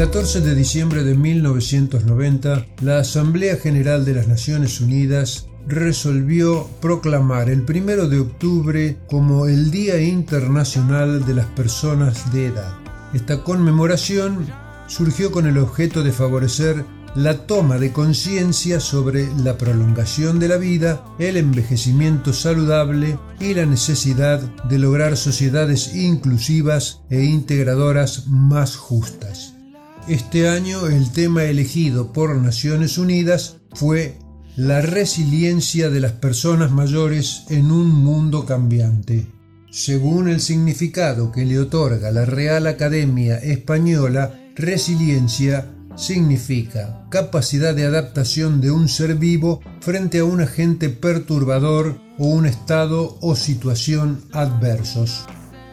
14 de diciembre de 1990, la Asamblea General de las Naciones Unidas resolvió proclamar el 1 de octubre como el Día Internacional de las Personas de Edad. Esta conmemoración surgió con el objeto de favorecer la toma de conciencia sobre la prolongación de la vida, el envejecimiento saludable y la necesidad de lograr sociedades inclusivas e integradoras más justas. Este año el tema elegido por Naciones Unidas fue la resiliencia de las personas mayores en un mundo cambiante. Según el significado que le otorga la Real Academia Española, resiliencia significa capacidad de adaptación de un ser vivo frente a un agente perturbador o un estado o situación adversos.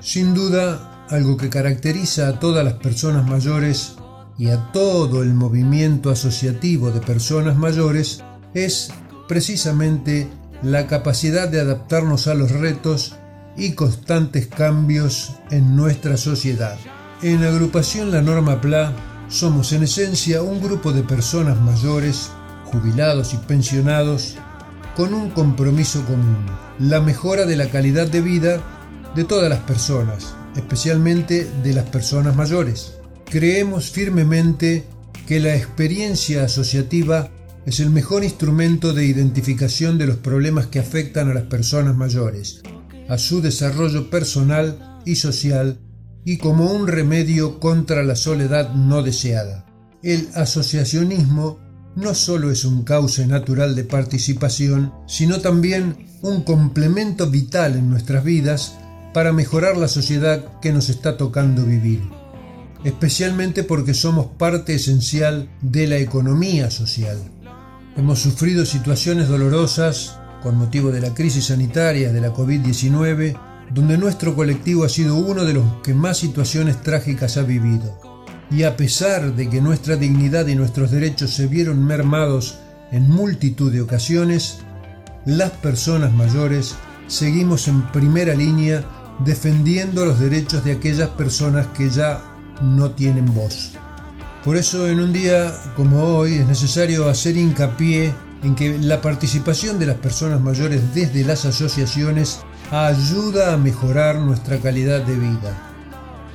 Sin duda, algo que caracteriza a todas las personas mayores y a todo el movimiento asociativo de personas mayores es precisamente la capacidad de adaptarnos a los retos y constantes cambios en nuestra sociedad. En agrupación La Norma PLA somos en esencia un grupo de personas mayores, jubilados y pensionados, con un compromiso común, la mejora de la calidad de vida de todas las personas, especialmente de las personas mayores. Creemos firmemente que la experiencia asociativa es el mejor instrumento de identificación de los problemas que afectan a las personas mayores a su desarrollo personal y social y como un remedio contra la soledad no deseada. El asociacionismo no solo es un cauce natural de participación, sino también un complemento vital en nuestras vidas para mejorar la sociedad que nos está tocando vivir, especialmente porque somos parte esencial de la economía social. Hemos sufrido situaciones dolorosas con motivo de la crisis sanitaria de la COVID-19, donde nuestro colectivo ha sido uno de los que más situaciones trágicas ha vivido. Y a pesar de que nuestra dignidad y nuestros derechos se vieron mermados en multitud de ocasiones, las personas mayores seguimos en primera línea defendiendo los derechos de aquellas personas que ya no tienen voz. Por eso en un día como hoy es necesario hacer hincapié en que la participación de las personas mayores desde las asociaciones ayuda a mejorar nuestra calidad de vida.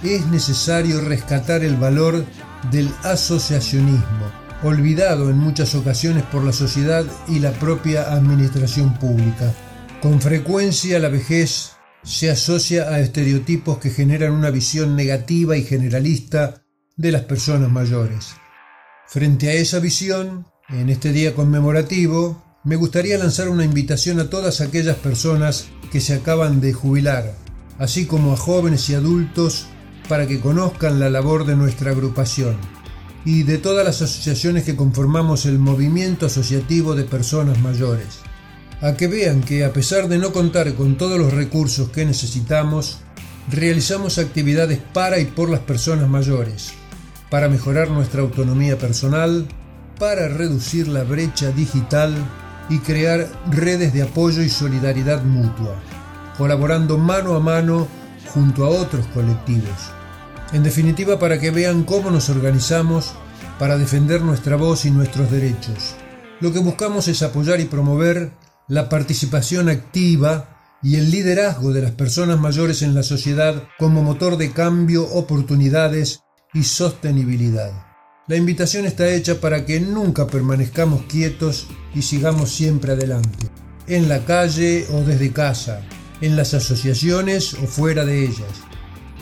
Es necesario rescatar el valor del asociacionismo, olvidado en muchas ocasiones por la sociedad y la propia administración pública. Con frecuencia la vejez se asocia a estereotipos que generan una visión negativa y generalista de las personas mayores. Frente a esa visión, en este día conmemorativo, me gustaría lanzar una invitación a todas aquellas personas que se acaban de jubilar, así como a jóvenes y adultos, para que conozcan la labor de nuestra agrupación y de todas las asociaciones que conformamos el movimiento asociativo de personas mayores, a que vean que a pesar de no contar con todos los recursos que necesitamos, realizamos actividades para y por las personas mayores, para mejorar nuestra autonomía personal, para reducir la brecha digital y crear redes de apoyo y solidaridad mutua, colaborando mano a mano junto a otros colectivos. En definitiva, para que vean cómo nos organizamos para defender nuestra voz y nuestros derechos. Lo que buscamos es apoyar y promover la participación activa y el liderazgo de las personas mayores en la sociedad como motor de cambio, oportunidades y sostenibilidad. La invitación está hecha para que nunca permanezcamos quietos y sigamos siempre adelante, en la calle o desde casa, en las asociaciones o fuera de ellas,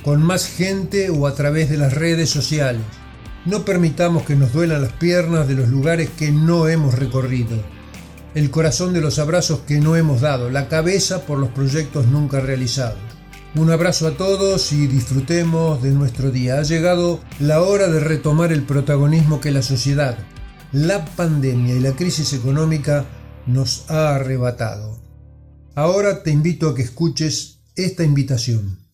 con más gente o a través de las redes sociales. No permitamos que nos duelan las piernas de los lugares que no hemos recorrido, el corazón de los abrazos que no hemos dado, la cabeza por los proyectos nunca realizados. Un abrazo a todos y disfrutemos de nuestro día. Ha llegado la hora de retomar el protagonismo que la sociedad, la pandemia y la crisis económica nos ha arrebatado. Ahora te invito a que escuches esta invitación.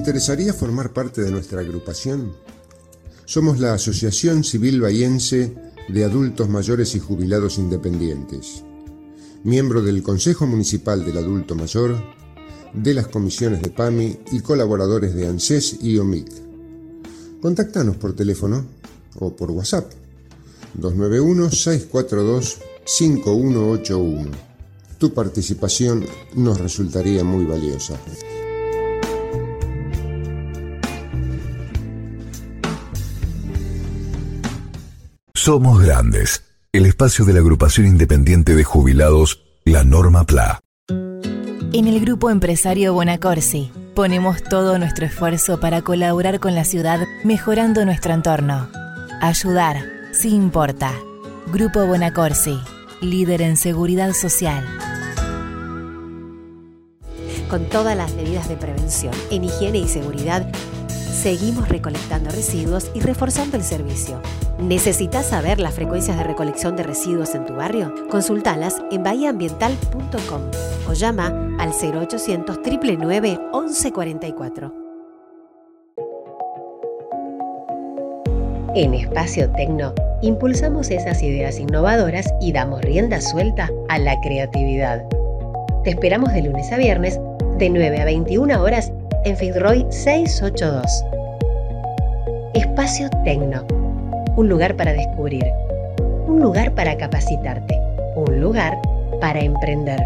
Interesaría formar parte de nuestra agrupación? Somos la Asociación Civil Bahiense de adultos mayores y jubilados independientes, miembro del Consejo Municipal del Adulto Mayor, de las comisiones de PAMI y colaboradores de ANSES y OMIC. Contáctanos por teléfono o por WhatsApp 291-642-5181. Tu participación nos resultaría muy valiosa. Somos Grandes, el espacio de la agrupación independiente de jubilados, la Norma PLA. En el grupo empresario Bonacorsi ponemos todo nuestro esfuerzo para colaborar con la ciudad mejorando nuestro entorno. Ayudar, sí importa. Grupo Bonacorsi, líder en seguridad social. Con todas las medidas de prevención en higiene y seguridad, seguimos recolectando residuos y reforzando el servicio. ¿Necesitas saber las frecuencias de recolección de residuos en tu barrio? Consultalas en bahiaambiental.com o llama al 0800 999 1144. En Espacio Tecno impulsamos esas ideas innovadoras y damos rienda suelta a la creatividad. Te esperamos de lunes a viernes de 9 a 21 horas en Fitzroy 682. Espacio Tecno. Un lugar para descubrir. Un lugar para capacitarte. Un lugar para emprender.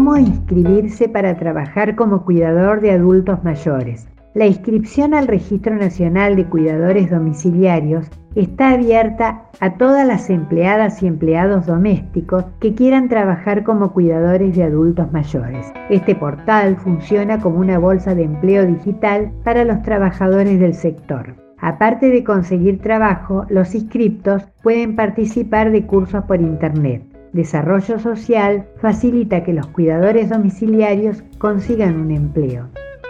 Cómo inscribirse para trabajar como cuidador de adultos mayores. La inscripción al Registro Nacional de Cuidadores Domiciliarios está abierta a todas las empleadas y empleados domésticos que quieran trabajar como cuidadores de adultos mayores. Este portal funciona como una bolsa de empleo digital para los trabajadores del sector. Aparte de conseguir trabajo, los inscriptos pueden participar de cursos por Internet desarrollo social facilita que los cuidadores domiciliarios consigan un empleo.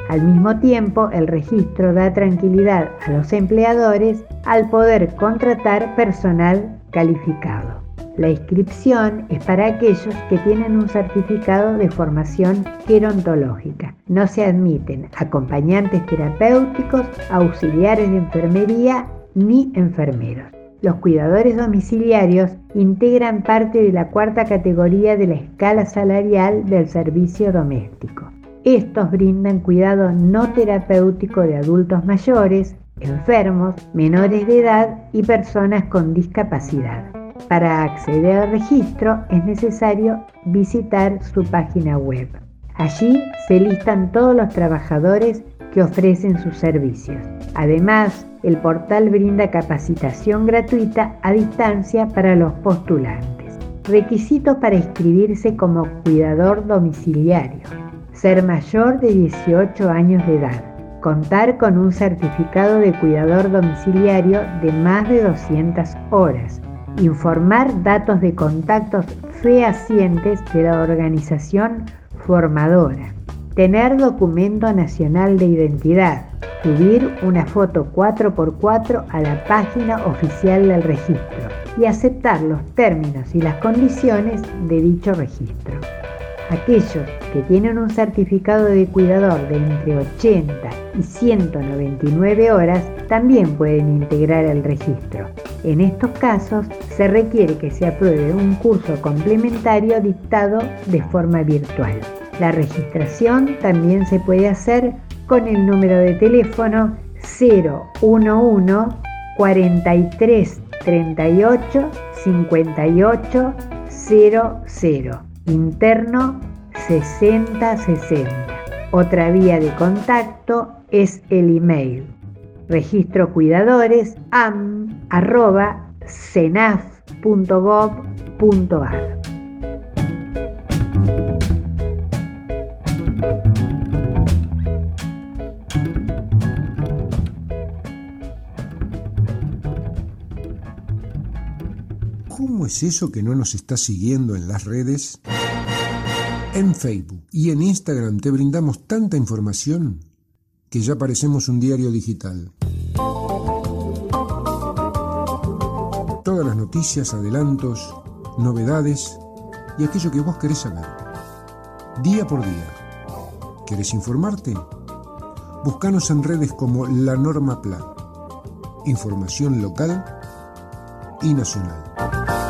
Al mismo tiempo, el registro da tranquilidad a los empleadores al poder contratar personal calificado. La inscripción es para aquellos que tienen un certificado de formación gerontológica. No se admiten acompañantes terapéuticos, auxiliares de enfermería ni enfermeros. Los cuidadores domiciliarios integran parte de la cuarta categoría de la escala salarial del servicio doméstico. Estos brindan cuidado no terapéutico de adultos mayores, enfermos, menores de edad y personas con discapacidad. Para acceder al registro es necesario visitar su página web. Allí se listan todos los trabajadores que ofrecen sus servicios. Además, el portal brinda capacitación gratuita a distancia para los postulantes. Requisitos para inscribirse como cuidador domiciliario. ser mayor de 18 años de edad, contar con un certificado de cuidador domiciliario de más de 200 horas, informar datos de contactos fehacientes de la organización formadora, tener documento nacional de identidad, subir una foto 4x4 a la página oficial del registro y aceptar los términos y las condiciones de dicho registro. Aquellos que tienen un certificado de cuidador de entre 80 y 199 horas también pueden integrar el registro. En estos casos se requiere que se apruebe un curso complementario dictado de forma virtual. La registración también se puede hacer con el número de teléfono 011 43 38 58 00 interno 6060. Otra vía de contacto es el email registro cuidadores am arroba cenaf.gov.ar. ¿Cómo es eso que no nos está siguiendo en las redes? En Facebook y en Instagram te brindamos tanta información que ya parecemos un diario digital. Todas las noticias, adelantos, novedades y aquello que vos querés saber. Día por día. ¿Querés informarte? Búscanos en redes como La Norma Pla. Información local y nacional.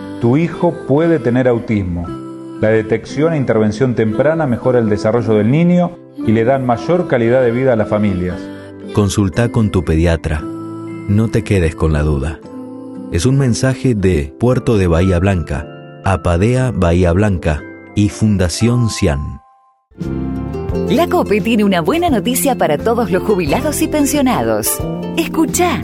tu hijo puede tener autismo. La detección e intervención temprana mejora el desarrollo del niño y le dan mayor calidad de vida a las familias. Consulta con tu pediatra. No te quedes con la duda. Es un mensaje de Puerto de Bahía Blanca, Apadea Bahía Blanca y Fundación Cian. La COPE tiene una buena noticia para todos los jubilados y pensionados. Escucha.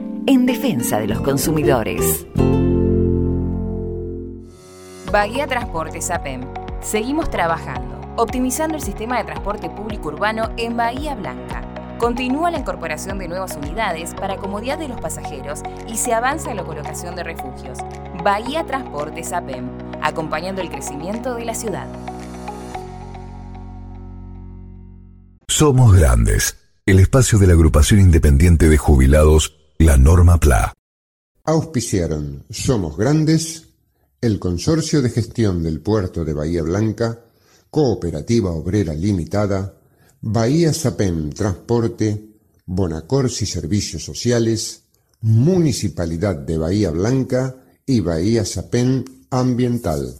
en defensa de los consumidores. Bahía Transporte SAPEM. Seguimos trabajando, optimizando el sistema de transporte público urbano en Bahía Blanca. Continúa la incorporación de nuevas unidades para comodidad de los pasajeros y se avanza en la colocación de refugios. Bahía Transporte SAPEM, acompañando el crecimiento de la ciudad. Somos Grandes, el espacio de la agrupación independiente de jubilados la norma PLA. Auspiciaron Somos Grandes, el Consorcio de Gestión del Puerto de Bahía Blanca, Cooperativa Obrera Limitada, Bahía Sapem Transporte, Bonacorsi Servicios Sociales, Municipalidad de Bahía Blanca y Bahía Sapem Ambiental.